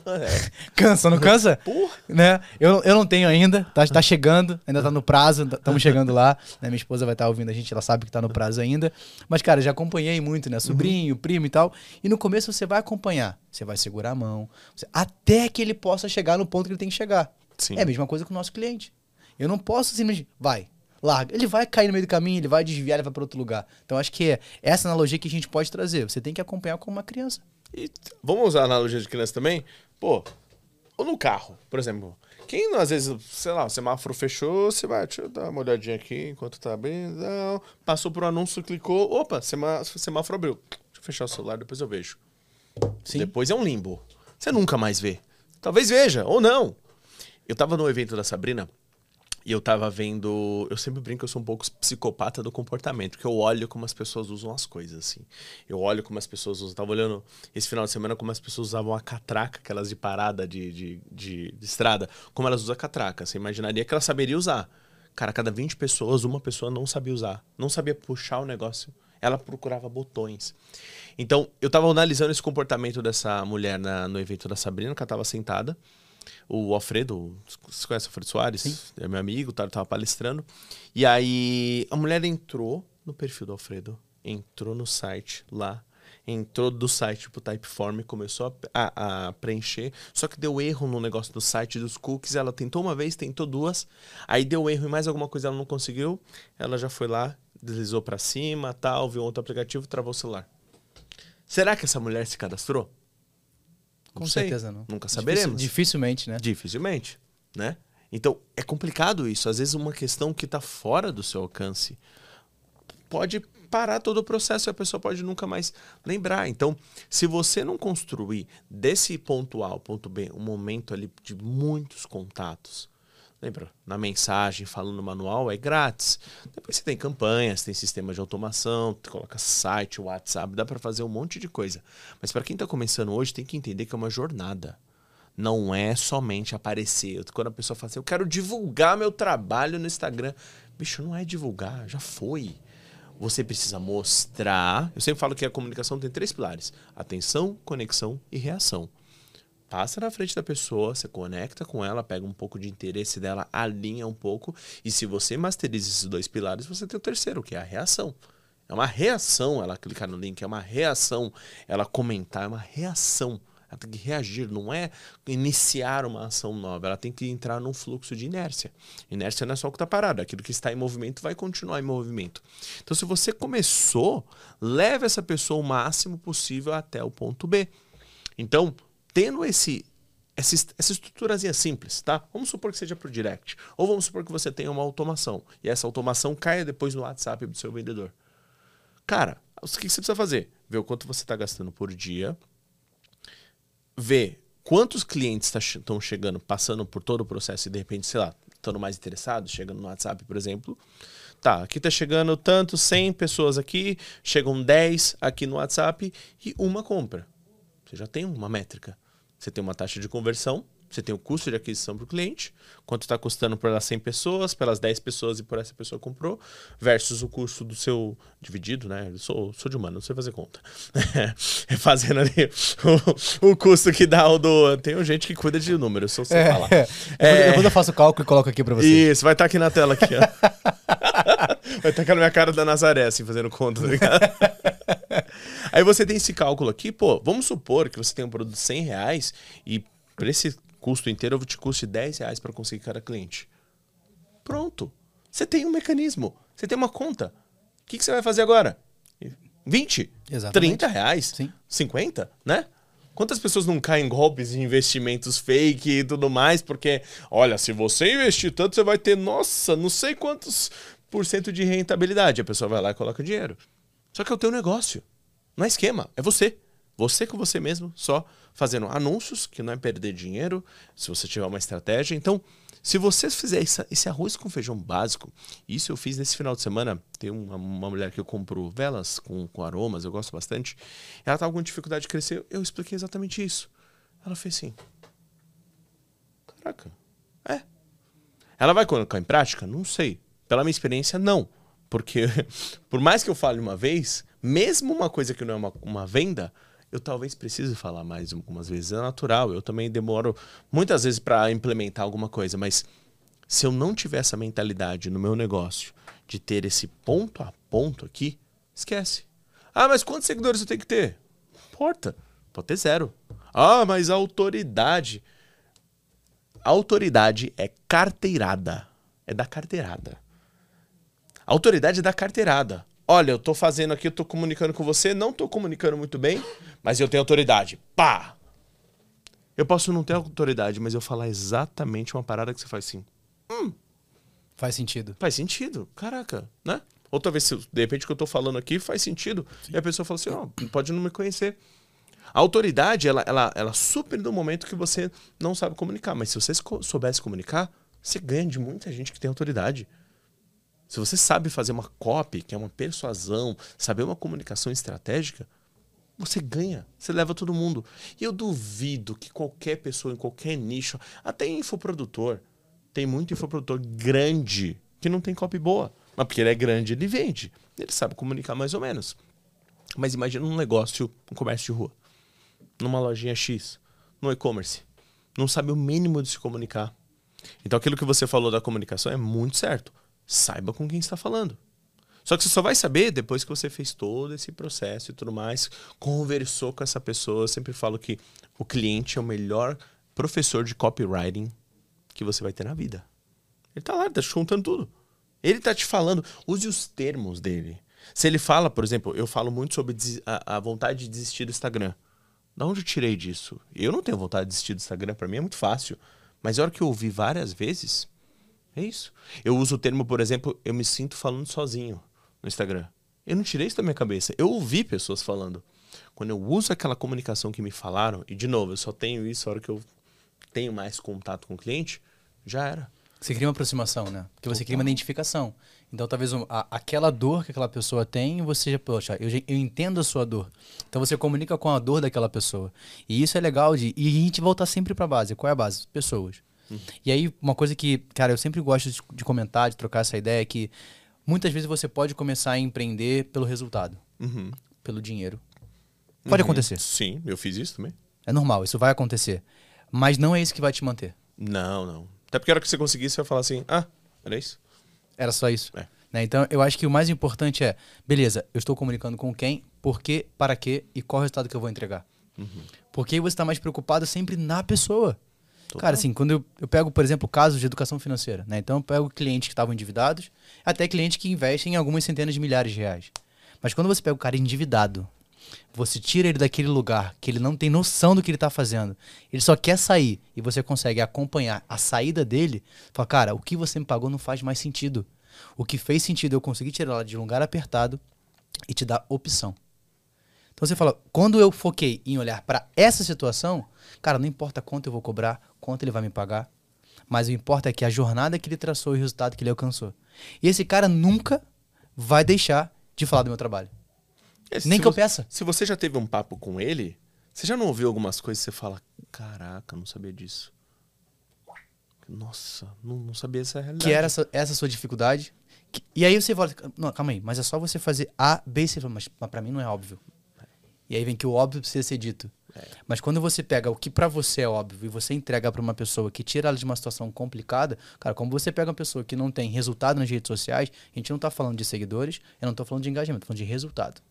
é. <laughs> Cansa, não cansa? Porra. Né? Eu, eu não tenho ainda, tá, tá chegando, ainda tá no prazo, estamos chegando lá. Né? Minha esposa vai estar tá ouvindo a gente, ela sabe que tá no prazo ainda. Mas, cara, já acompanhei muito, né? Sobrinho, uhum. primo e tal. E no começo você vai acompanhar. Você vai segurar a mão. Você, até que ele possa chegar no ponto que ele tem que chegar. Sim. É a mesma coisa com o nosso cliente. Eu não posso simplesmente. Vai, larga. Ele vai cair no meio do caminho, ele vai desviar, ele vai para outro lugar. Então acho que é essa analogia que a gente pode trazer. Você tem que acompanhar como uma criança. E vamos usar a analogia de criança também? Pô, ou no carro, por exemplo. Quem às vezes, sei lá, o semáforo fechou, você vai, deixa eu dar uma olhadinha aqui enquanto tá bem. Não, passou por um anúncio, clicou, opa, semáforo abriu. Deixa eu fechar o celular, depois eu vejo. Sim. Depois é um limbo. Você nunca mais vê. Talvez veja, ou não. Eu tava no evento da Sabrina e eu tava vendo. Eu sempre brinco que eu sou um pouco psicopata do comportamento, porque eu olho como as pessoas usam as coisas, assim. Eu olho como as pessoas usam. Eu tava olhando esse final de semana como as pessoas usavam a catraca, aquelas de parada de, de, de, de estrada, como elas usam a catraca. Você imaginaria que ela saberia usar. Cara, cada 20 pessoas, uma pessoa não sabia usar. Não sabia puxar o negócio. Ela procurava botões. Então, eu tava analisando esse comportamento dessa mulher na, no evento da Sabrina, que ela tava sentada o Alfredo, você conhece o Alfredo Soares? Sim. É meu amigo, tá, tava palestrando. E aí a mulher entrou no perfil do Alfredo, entrou no site lá, entrou do site pro Typeform, começou a, a, a, preencher, só que deu erro no negócio do site dos cookies, ela tentou uma vez, tentou duas, aí deu erro e mais alguma coisa ela não conseguiu, ela já foi lá, deslizou para cima, tal, viu outro aplicativo, travou o celular. Será que essa mulher se cadastrou? Com certeza não. Nunca saberemos. Dificilmente, né? Dificilmente, né? Então, é complicado isso. Às vezes uma questão que está fora do seu alcance pode parar todo o processo e a pessoa pode nunca mais lembrar. Então, se você não construir desse ponto A ao ponto B um momento ali de muitos contatos, Lembra? Na mensagem, falando no manual, é grátis. Depois você tem campanhas, tem sistema de automação, coloca site, WhatsApp, dá para fazer um monte de coisa. Mas para quem está começando hoje, tem que entender que é uma jornada. Não é somente aparecer. Quando a pessoa fala assim, eu quero divulgar meu trabalho no Instagram. Bicho, não é divulgar, já foi. Você precisa mostrar. Eu sempre falo que a comunicação tem três pilares: atenção, conexão e reação passa na frente da pessoa, você conecta com ela, pega um pouco de interesse dela, alinha um pouco, e se você masteriza esses dois pilares, você tem o terceiro, que é a reação. É uma reação ela clicar no link, é uma reação ela comentar, é uma reação. Ela tem que reagir, não é iniciar uma ação nova, ela tem que entrar num fluxo de inércia. Inércia não é só o que está parado, aquilo que está em movimento vai continuar em movimento. Então, se você começou, leve essa pessoa o máximo possível até o ponto B. Então, tendo esse essa, essa estruturazinha simples, tá? Vamos supor que seja por direct. Ou vamos supor que você tenha uma automação. E essa automação caia depois no WhatsApp do seu vendedor. Cara, o que você precisa fazer? Ver o quanto você está gastando por dia. Ver quantos clientes estão tá chegando, passando por todo o processo e de repente, sei lá, estando mais interessados, chegando no WhatsApp, por exemplo. Tá, aqui está chegando tanto, 100 pessoas aqui, chegam 10 aqui no WhatsApp e uma compra. Você já tem uma métrica. Você tem uma taxa de conversão, você tem o custo de aquisição para o cliente, quanto está custando por elas 100 pessoas, pelas 10 pessoas e por essa pessoa comprou, versus o custo do seu dividido, né? Eu sou, sou de humano, não sei fazer conta. <laughs> É, fazendo ali o, o, custo que dá o do. Tem gente que cuida de números, só você é, falar. <laughs> É, depois eu faço o cálculo e coloco aqui para você. Isso, vai estar tá aqui na tela aqui, ó. <laughs> Vai tacar na minha cara da Nazaré, assim, fazendo conta, tá ligado? Aí você tem esse cálculo aqui, pô, vamos supor que você tem um produto de 100 reais e por esse custo inteiro eu te custe 10 reais para conseguir cada cliente. Pronto. Você tem um mecanismo, você tem uma conta. O que, que você vai fazer agora? 20? Exatamente. 30 reais? Sim. 50, né? Quantas pessoas não caem em golpes em investimentos fake e tudo mais? Porque, olha, se você investir tanto, você vai ter, nossa, não sei quantos por cento de rentabilidade. A pessoa vai lá e coloca dinheiro. Só que é o teu negócio. Não é esquema, é você. Você com você mesmo, só fazendo anúncios, que não é perder dinheiro, se você tiver uma estratégia. Então, se você fizer esse, arroz com feijão básico, isso eu fiz nesse final de semana. Tem uma, uma mulher que eu compro velas com, com aromas, eu gosto bastante. Ela estava com dificuldade de crescer, eu expliquei exatamente isso. Ela fez assim. Caraca, é. Ela vai colocar em prática? Não sei. Pela minha experiência, não. Porque, <laughs> por mais que eu fale uma vez, mesmo uma coisa que não é uma, uma venda, eu talvez precise falar mais algumas vezes. É natural, eu também demoro muitas vezes para implementar alguma coisa, mas se eu não tiver essa mentalidade no meu negócio de ter esse ponto a ponto aqui, esquece. Ah, mas quantos seguidores eu tenho que ter? Não importa. Pode ter zero. Ah, mas a autoridade. A autoridade é carteirada. É da carteirada. A autoridade é da carteirada. Olha, eu tô fazendo aqui, eu tô comunicando com você, não tô comunicando muito bem, mas eu tenho autoridade. Pá! Eu posso não ter autoridade, mas eu falar exatamente uma parada que você faz assim. Hum, Faz sentido. faz sentido. Caraca, né? Ou talvez, se, de repente, o que eu tô falando aqui faz sentido. E a pessoa fala assim, ó, pode não me conhecer. A autoridade, ela, ela, ela super no momento que você não sabe comunicar. Mas se você soubesse comunicar, você ganha de muita gente que tem autoridade. Se você sabe fazer uma copy, que é uma persuasão, saber uma comunicação estratégica, você ganha, você leva todo mundo. E eu duvido que qualquer pessoa em qualquer nicho, até infoprodutor, tem muito infoprodutor grande que não tem copy boa. Mas porque ele é grande, ele vende. Ele sabe comunicar mais ou menos. Mas imagina um negócio, um comércio de rua, numa lojinha X, no e-commerce. Não sabe o mínimo de se comunicar. Então aquilo que você falou da comunicação é muito certo. Saiba com quem está falando. Só que você só vai saber depois que você fez todo esse processo e tudo mais, conversou com essa pessoa. Eu sempre falo que o cliente é o melhor professor de copywriting que você vai ter na vida. Ele tá lá, ele tá te contando tudo. Ele tá te falando, use os termos dele. Se ele fala, por exemplo, eu falo muito sobre a, vontade de desistir do Instagram. Da onde eu tirei disso? Eu não tenho vontade de desistir do Instagram, pra mim é muito fácil. Mas a hora que eu ouvi várias vezes, é isso. Eu uso o termo, por exemplo, eu me sinto falando sozinho no Instagram. Eu não tirei isso da minha cabeça. Eu ouvi pessoas falando. Quando eu uso aquela comunicação que me falaram, e de novo, eu só tenho isso a hora que eu tenho mais contato com o cliente, já era. Você cria uma aproximação, né? Porque você cria uma identificação. Então, talvez a- aquela dor que aquela pessoa tem, você já, poxa, eu, eu entendo a sua dor. Então, você comunica com a dor daquela pessoa. E isso é legal de. E a gente voltar sempre pra base. Qual é a base? Pessoas. E aí, uma coisa que, cara, eu sempre gosto de, de comentar, de trocar essa ideia, é que muitas vezes você pode começar a empreender pelo resultado, Uhum. pelo dinheiro. Pode acontecer. Sim, eu fiz isso também. É normal, isso vai acontecer. Mas não é isso que vai te manter. Não, não. Até porque a hora que você conseguir, você vai falar assim, ah, era isso? Era só isso. É. Né? Então, eu acho que o mais importante é, beleza, eu estou comunicando com quem, por quê, para quê e qual o resultado que eu vou entregar. Uhum. Porque aí você está mais preocupado sempre na pessoa. Cara, assim, quando eu, eu pego, por exemplo, casos de educação financeira, né? Então eu pego clientes que estavam endividados, até clientes que investem em algumas centenas de milhares de reais. Mas quando você pega o cara endividado, você tira ele daquele lugar que ele não tem noção do que ele está fazendo, ele só quer sair e você consegue acompanhar a saída dele, fala, cara, o que você me pagou não faz mais sentido. O que fez sentido eu conseguir tirar ela de um lugar apertado e te dar opção. Então você fala, quando eu foquei em olhar para essa situação, cara, não importa quanto eu vou cobrar, quanto ele vai me pagar, mas o importa é que a jornada que ele traçou e o resultado que ele alcançou. E esse cara nunca vai deixar de falar do meu trabalho. É, Nem que eu você- peça. Se você já teve um papo com ele, você já não ouviu algumas coisas e você fala, caraca, não sabia disso. Nossa, não, não sabia essa realidade. Que era essa, essa sua dificuldade. Que- e aí você fala, não, calma aí, mas é só você fazer A, B e C. Mas, mas pra mim não é óbvio. E aí vem que o óbvio precisa ser dito. Mas quando você pega o que pra você é óbvio e você entrega pra uma pessoa que tira ela de uma situação complicada, cara, como você pega uma pessoa que não tem resultado nas redes sociais, a gente não tá falando de seguidores, eu não tô falando de engajamento, tô falando de resultado,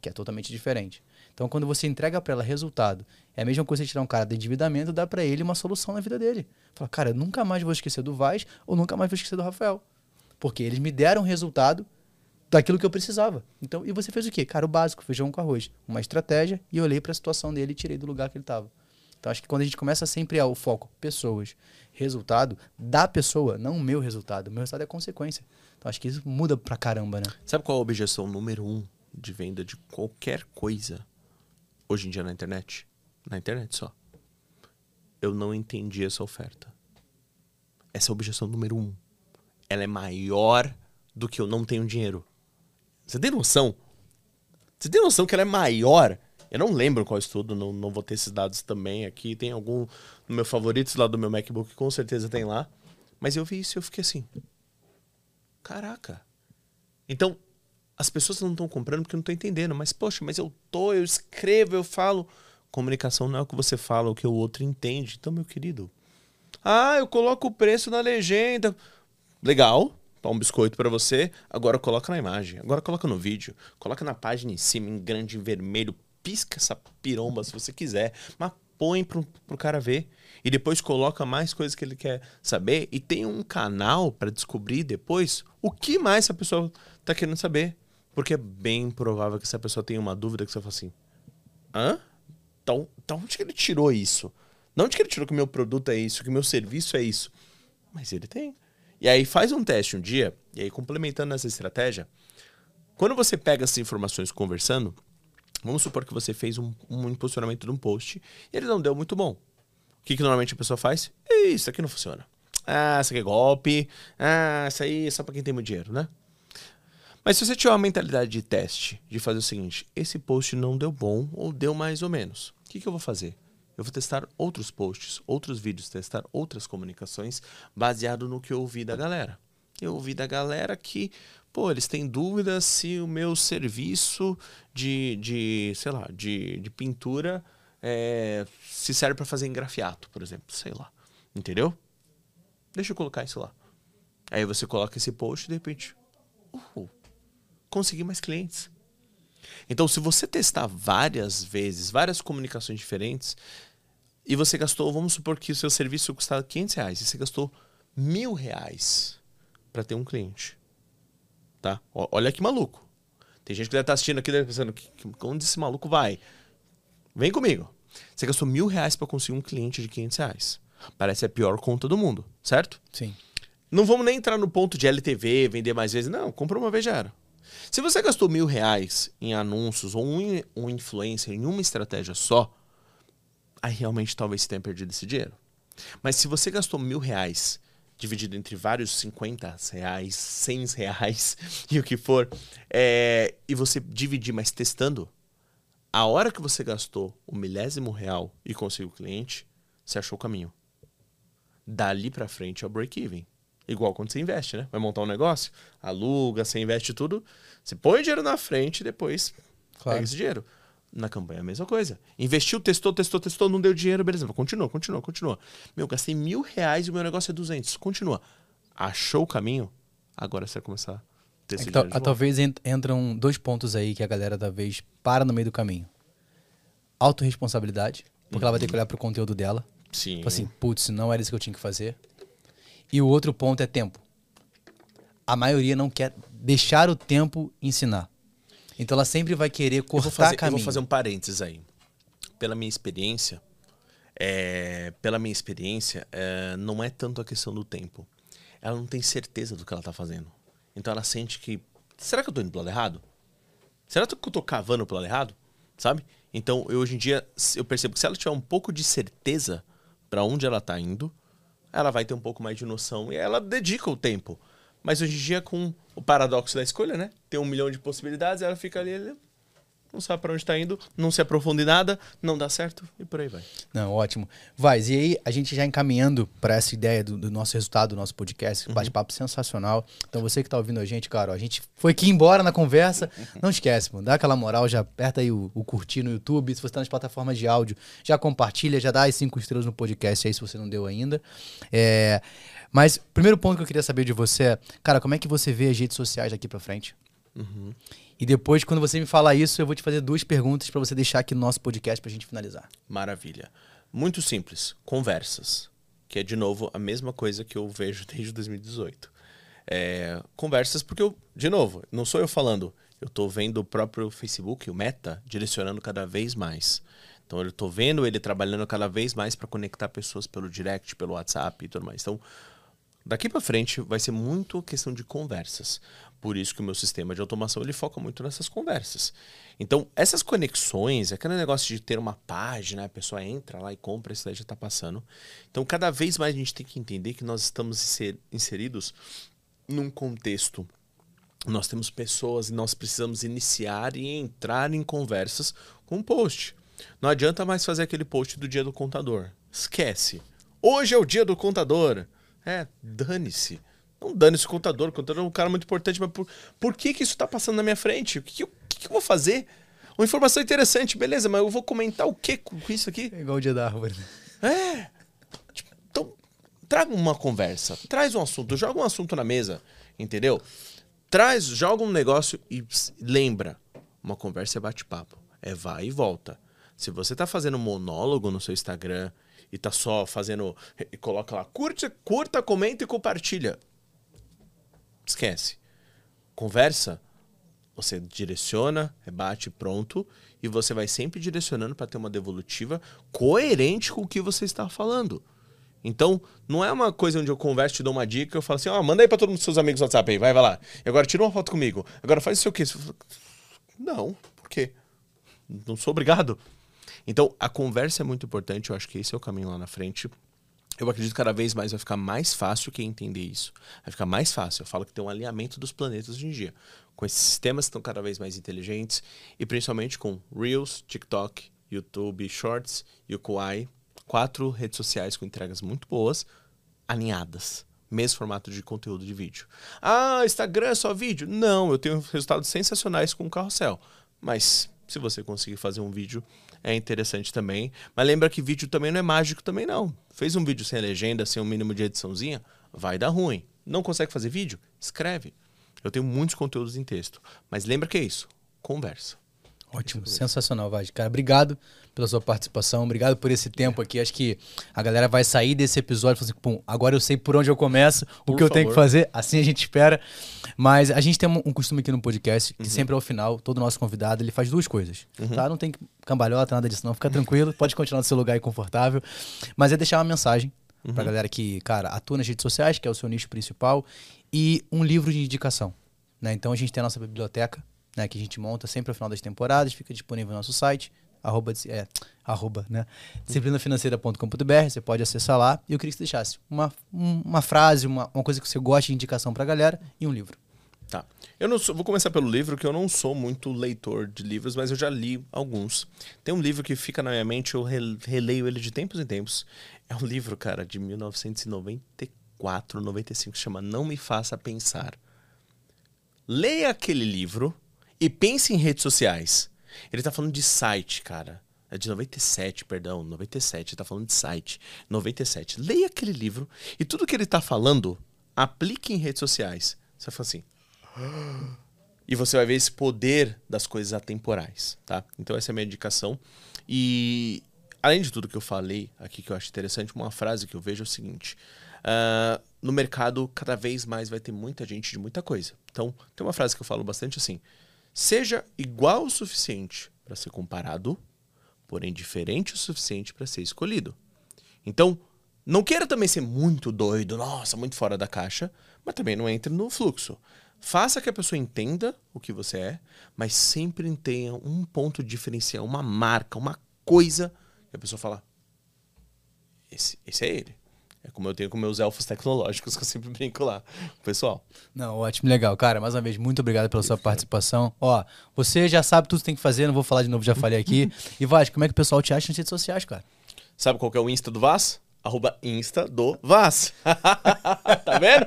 que é totalmente diferente. Então, quando você entrega pra ela resultado, é a mesma coisa você tirar um cara do endividamento e dar pra ele uma solução na vida dele. Fala, cara, eu nunca mais vou esquecer do Vaz ou nunca mais vou esquecer do Rafael. Porque eles me deram resultado daquilo que eu precisava. Então, e você fez o quê? Cara, o básico, feijão com arroz. Uma estratégia e olhei para a situação dele e tirei do lugar que ele estava. Então, acho que quando a gente começa sempre a o foco, pessoas, resultado da pessoa, não o meu resultado. O meu resultado é consequência. Então, acho que isso muda pra caramba, né? Sabe qual é a objeção número um de venda de qualquer coisa hoje em dia na internet? Na internet só. Eu não entendi essa oferta. Essa é a objeção número um. Ela é maior do que eu não tenho dinheiro. Você tem noção? Você tem noção que ela é maior? Eu não lembro qual estudo, não, não vou ter esses dados também aqui. Tem algum no meu favoritos lá do meu MacBook, com certeza tem lá. Mas eu vi isso e eu fiquei assim. Caraca. Então, as pessoas não estão comprando porque não estão entendendo. Mas, poxa, mas eu tô, eu escrevo, eu falo. Comunicação não é o que você fala, é o que o outro entende. Então, meu querido. Ah, eu coloco o preço na legenda. Legal. Tá um biscoito para você. Agora coloca na imagem. Agora coloca no vídeo. Coloca na página em cima, em grande, em vermelho. Pisca essa piromba se você quiser. Mas põe pro, pro cara ver. E depois coloca mais coisas que ele quer saber. E tem um canal para descobrir depois o que mais essa pessoa tá querendo saber. Porque é bem provável que essa pessoa tenha uma dúvida que você fala assim: hã? Então, então onde que ele tirou isso? Não onde que ele tirou que meu produto é isso, que meu serviço é isso? Mas ele tem. E aí faz um teste um dia, e aí complementando essa estratégia, quando você pega essas informações conversando, vamos supor que você fez um, um impulsionamento de um post e ele não deu muito bom. O que, que normalmente a pessoa faz? Isso aqui não funciona. Ah, isso aqui é golpe. Ah, isso aí é só pra quem tem muito dinheiro, né? Mas se você tiver uma mentalidade de teste, de fazer o seguinte: esse post não deu bom ou deu mais ou menos, o que, que eu vou fazer? Eu vou testar outros posts, outros vídeos, testar outras comunicações baseado no que eu ouvi da galera. Eu ouvi da galera que, pô, eles têm dúvidas se o meu serviço de, de sei lá, de, de pintura é, se serve para fazer engrafiato, por exemplo. Sei lá. Entendeu? Deixa eu colocar isso lá. Aí você coloca esse post e de repente, uh, consegui mais clientes. Então, se você testar várias vezes, várias comunicações diferentes, e você gastou, vamos supor que o seu serviço custava 500 reais, e você gastou mil reais para ter um cliente. Tá? Olha que maluco. Tem gente que deve estar assistindo aqui pensando, onde esse maluco vai? Vem comigo. Você gastou mil reais para conseguir um cliente de 500 reais. Parece a pior conta do mundo, certo? Sim. Não vamos nem entrar no ponto de LTV, vender mais vezes. Não, comprou uma vez já era. Se você gastou mil reais em anúncios ou um, um influencer em uma estratégia só, aí realmente talvez você tenha perdido esse dinheiro. Mas se você gastou mil reais dividido entre vários 50 reais, 100 reais <laughs> e o que for, é, e você dividir, mas testando, a hora que você gastou o milésimo real e conseguiu o cliente, você achou o caminho. Dali para frente é o break-even. Igual quando você investe, né? Vai montar um negócio, aluga, você investe tudo, você põe o dinheiro na frente e depois claro. pega esse dinheiro. Na campanha é a mesma coisa. Investiu, testou, testou, testou, não deu dinheiro, beleza. Continua, continua, continua. Meu, gastei mil reais e o meu negócio é 200. Continua. Achou o caminho? Agora você vai começar a ter esse então, Talvez entram dois pontos aí que a galera talvez para no meio do caminho. Autoresponsabilidade, porque uhum. ela vai ter que olhar pro conteúdo dela. Sim. Tipo assim, putz, não era isso que eu tinha que fazer. E o outro ponto é tempo. A maioria não quer deixar o tempo ensinar. Então ela sempre vai querer cortar eu fazer, caminho. Eu vou fazer um parênteses aí. Pela minha experiência, é, pela minha experiência, é, não é tanto a questão do tempo. Ela não tem certeza do que ela está fazendo. Então ela sente que. Será que eu estou indo pro lado errado? Será que eu estou cavando pro lado errado? Sabe? Então, eu, hoje em dia, eu percebo que se ela tiver um pouco de certeza para onde ela está indo, ela vai ter um pouco mais de noção e ela dedica o tempo. Mas hoje em dia, com o paradoxo da escolha, né? Tem um milhão de possibilidades, ela fica ali. não sabe para onde está indo, não se aprofunde nada, não dá certo e por aí vai. Não, ótimo. Vaz, e aí a gente já encaminhando para essa ideia do, do, nosso resultado do nosso podcast, uhum. bate-papo sensacional. Então você que está ouvindo a gente, cara, ó, a gente foi aqui embora na conversa, <laughs> não esquece, mano, dá aquela moral, já aperta aí o, o curtir no YouTube, se você está nas plataformas de áudio, já compartilha, já dá as cinco estrelas no podcast aí se você não deu ainda. É... Mas primeiro ponto que eu queria saber de você é, cara, como é que você vê as redes sociais daqui para frente? Uhum. E depois, quando você me falar isso, eu vou te fazer duas perguntas para você deixar aqui no nosso podcast para a gente finalizar. Maravilha. Muito simples. Conversas. Que é, de novo, a mesma coisa que eu vejo <laughs> desde 2018. É, conversas, porque eu, de novo, não sou eu falando, eu estou vendo o próprio Facebook, o Meta, direcionando cada vez mais. Então eu estou vendo ele trabalhando cada vez mais para conectar pessoas pelo direct, pelo WhatsApp e tudo mais. Então, daqui para frente vai ser muito questão de conversas. Por isso que o meu sistema de automação ele foca muito nessas conversas. Então, essas conexões, aquele negócio de ter uma página, a pessoa entra lá e compra, isso daí já está passando. Então, cada vez mais a gente tem que entender que nós estamos inseridos num contexto. Nós temos pessoas e nós precisamos iniciar e entrar em conversas com um post. Não adianta mais fazer aquele post do dia do contador. Esquece. Hoje é o dia do contador. É, dane-se. Não dane-se o contador. O contador é um cara muito importante, mas por, por que, que isso está passando na minha frente? O que, que, eu, que, que eu vou fazer? Uma informação interessante, beleza, mas eu vou comentar o que com isso aqui? É igual o dia da árvore. É. Tipo, então, traga uma conversa. Traz um assunto. Joga um assunto na mesa. Entendeu? Traz, joga um negócio e lembra. Uma conversa é bate-papo. É vai e volta. Se você tá fazendo monólogo no seu Instagram e tá só fazendo. E coloca lá, curte, curta, comenta e compartilha esquece. Conversa, você direciona, rebate, pronto, e você vai sempre direcionando para ter uma devolutiva coerente com o que você está falando. Então, não é uma coisa onde eu converso, te dou uma dica, eu falo assim, ó, manda aí para todos os seus amigos no WhatsApp aí, vai, vai lá. E agora tira uma foto comigo. Agora faz isso o quê? Não, por quê? Não sou obrigado. Então, a conversa é muito importante, eu acho que esse é o caminho lá na frente eu acredito que cada vez mais vai ficar mais fácil quem entender isso. Vai ficar mais fácil. Eu falo que tem um alinhamento dos planetas hoje em dia. Com esses sistemas que estão cada vez mais inteligentes e principalmente com Reels, TikTok, YouTube, Shorts e o Kuai. Quatro redes sociais com entregas muito boas, alinhadas. Mesmo formato de conteúdo de vídeo. Ah, Instagram é só vídeo? Não, eu tenho resultados sensacionais com o carrossel. Mas se você conseguir fazer um vídeo é interessante também. Mas lembra que vídeo também não é mágico também não. Fez um vídeo sem legenda, sem um mínimo de ediçãozinha, vai dar ruim. Não consegue fazer vídeo? Escreve. Eu tenho muitos conteúdos em texto. Mas lembra que é isso? Conversa. Ótimo, sensacional, Vade. Cara, obrigado pela sua participação, obrigado por esse tempo aqui. Acho que a galera vai sair desse episódio e falar assim, pum, agora eu sei por onde eu começo, por o que favor. eu tenho que fazer, assim a gente espera. Mas a gente tem um costume aqui no podcast, que uhum. sempre ao final, todo nosso convidado, ele faz duas coisas, uhum. tá? Não tem cambalhota, nada disso não, fica tranquilo, pode continuar no seu lugar aí confortável. Mas é deixar uma mensagem uhum. pra galera que, cara, atua nas redes sociais, que é o seu nicho principal, e um livro de indicação, né? Então a gente tem a nossa biblioteca, né, que a gente monta sempre ao final das temporadas, fica disponível no nosso site, arroba, é, arroba né, disciplinafinanceira.com.br, você pode acessar lá. E eu queria que você deixasse uma, uma frase, uma, uma coisa que você gosta de indicação para a galera e um livro. Tá. Eu não sou, vou começar pelo livro, que eu não sou muito leitor de livros, mas eu já li alguns. Tem um livro que fica na minha mente, eu releio ele de tempos em tempos. É um livro, cara, de 1994, 95, que chama Não Me Faça Pensar. Leia aquele livro e pense em redes sociais. Ele tá falando de site, cara. É de 97, perdão, 97. Ele tá falando de site. 97. Leia aquele livro e tudo que ele tá falando, aplique em redes sociais. Você fala assim. <gasps> E você vai ver esse poder das coisas atemporais, tá? Então essa é a minha indicação. E além de tudo que eu falei aqui que eu acho interessante, uma frase que eu vejo é o seguinte: uh, no mercado cada vez mais vai ter muita gente de muita coisa. Então tem uma frase que eu falo bastante assim: seja igual o suficiente para ser comparado, porém diferente o suficiente para ser escolhido. Então, não queira também ser muito doido, nossa, muito fora da caixa, mas também não entre no fluxo. Faça que a pessoa entenda o que você é, mas sempre tenha um ponto diferencial, uma marca, uma coisa que a pessoa fala: esse, esse é ele. É como eu tenho com meus elfos tecnológicos, <laughs> que eu sempre brinco lá. Pessoal. Não, ótimo, legal. Cara, mais uma vez, muito obrigado pela sua participação. Ó, você já sabe tudo que tem que fazer, não vou falar de novo, já falei aqui. <laughs> E Vasco, como é que o pessoal te acha nas redes sociais, cara? Sabe qual que é o Insta do Vaz? Arroba Insta do Vaz. <laughs> tá vendo?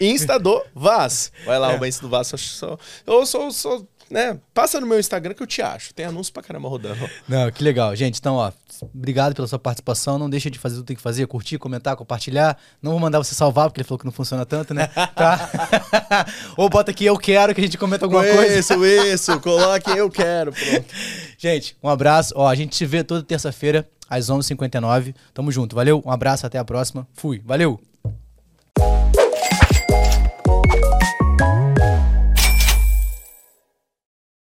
Insta do Vaz. Vai lá, é. arroba Insta do Vaz. Eu sou, eu sou, sou né? Passa no meu Instagram que eu te acho. Tem anúncio pra caramba rodando. Não, que legal. Gente, então, ó, obrigado pela sua participação. Não deixa de fazer tudo que tem que fazer, curtir, comentar, compartilhar. Não vou mandar você salvar, porque ele falou que não funciona tanto, né? <laughs> Tá? <laughs> Ou bota aqui eu quero que a gente comenta alguma isso, coisa. Isso, isso. Coloque eu quero. Pronto. <laughs> Gente, um abraço. Ó, a gente se vê toda terça-feira às 11h59. Tamo junto. Valeu, um abraço, até a próxima. Fui. Valeu!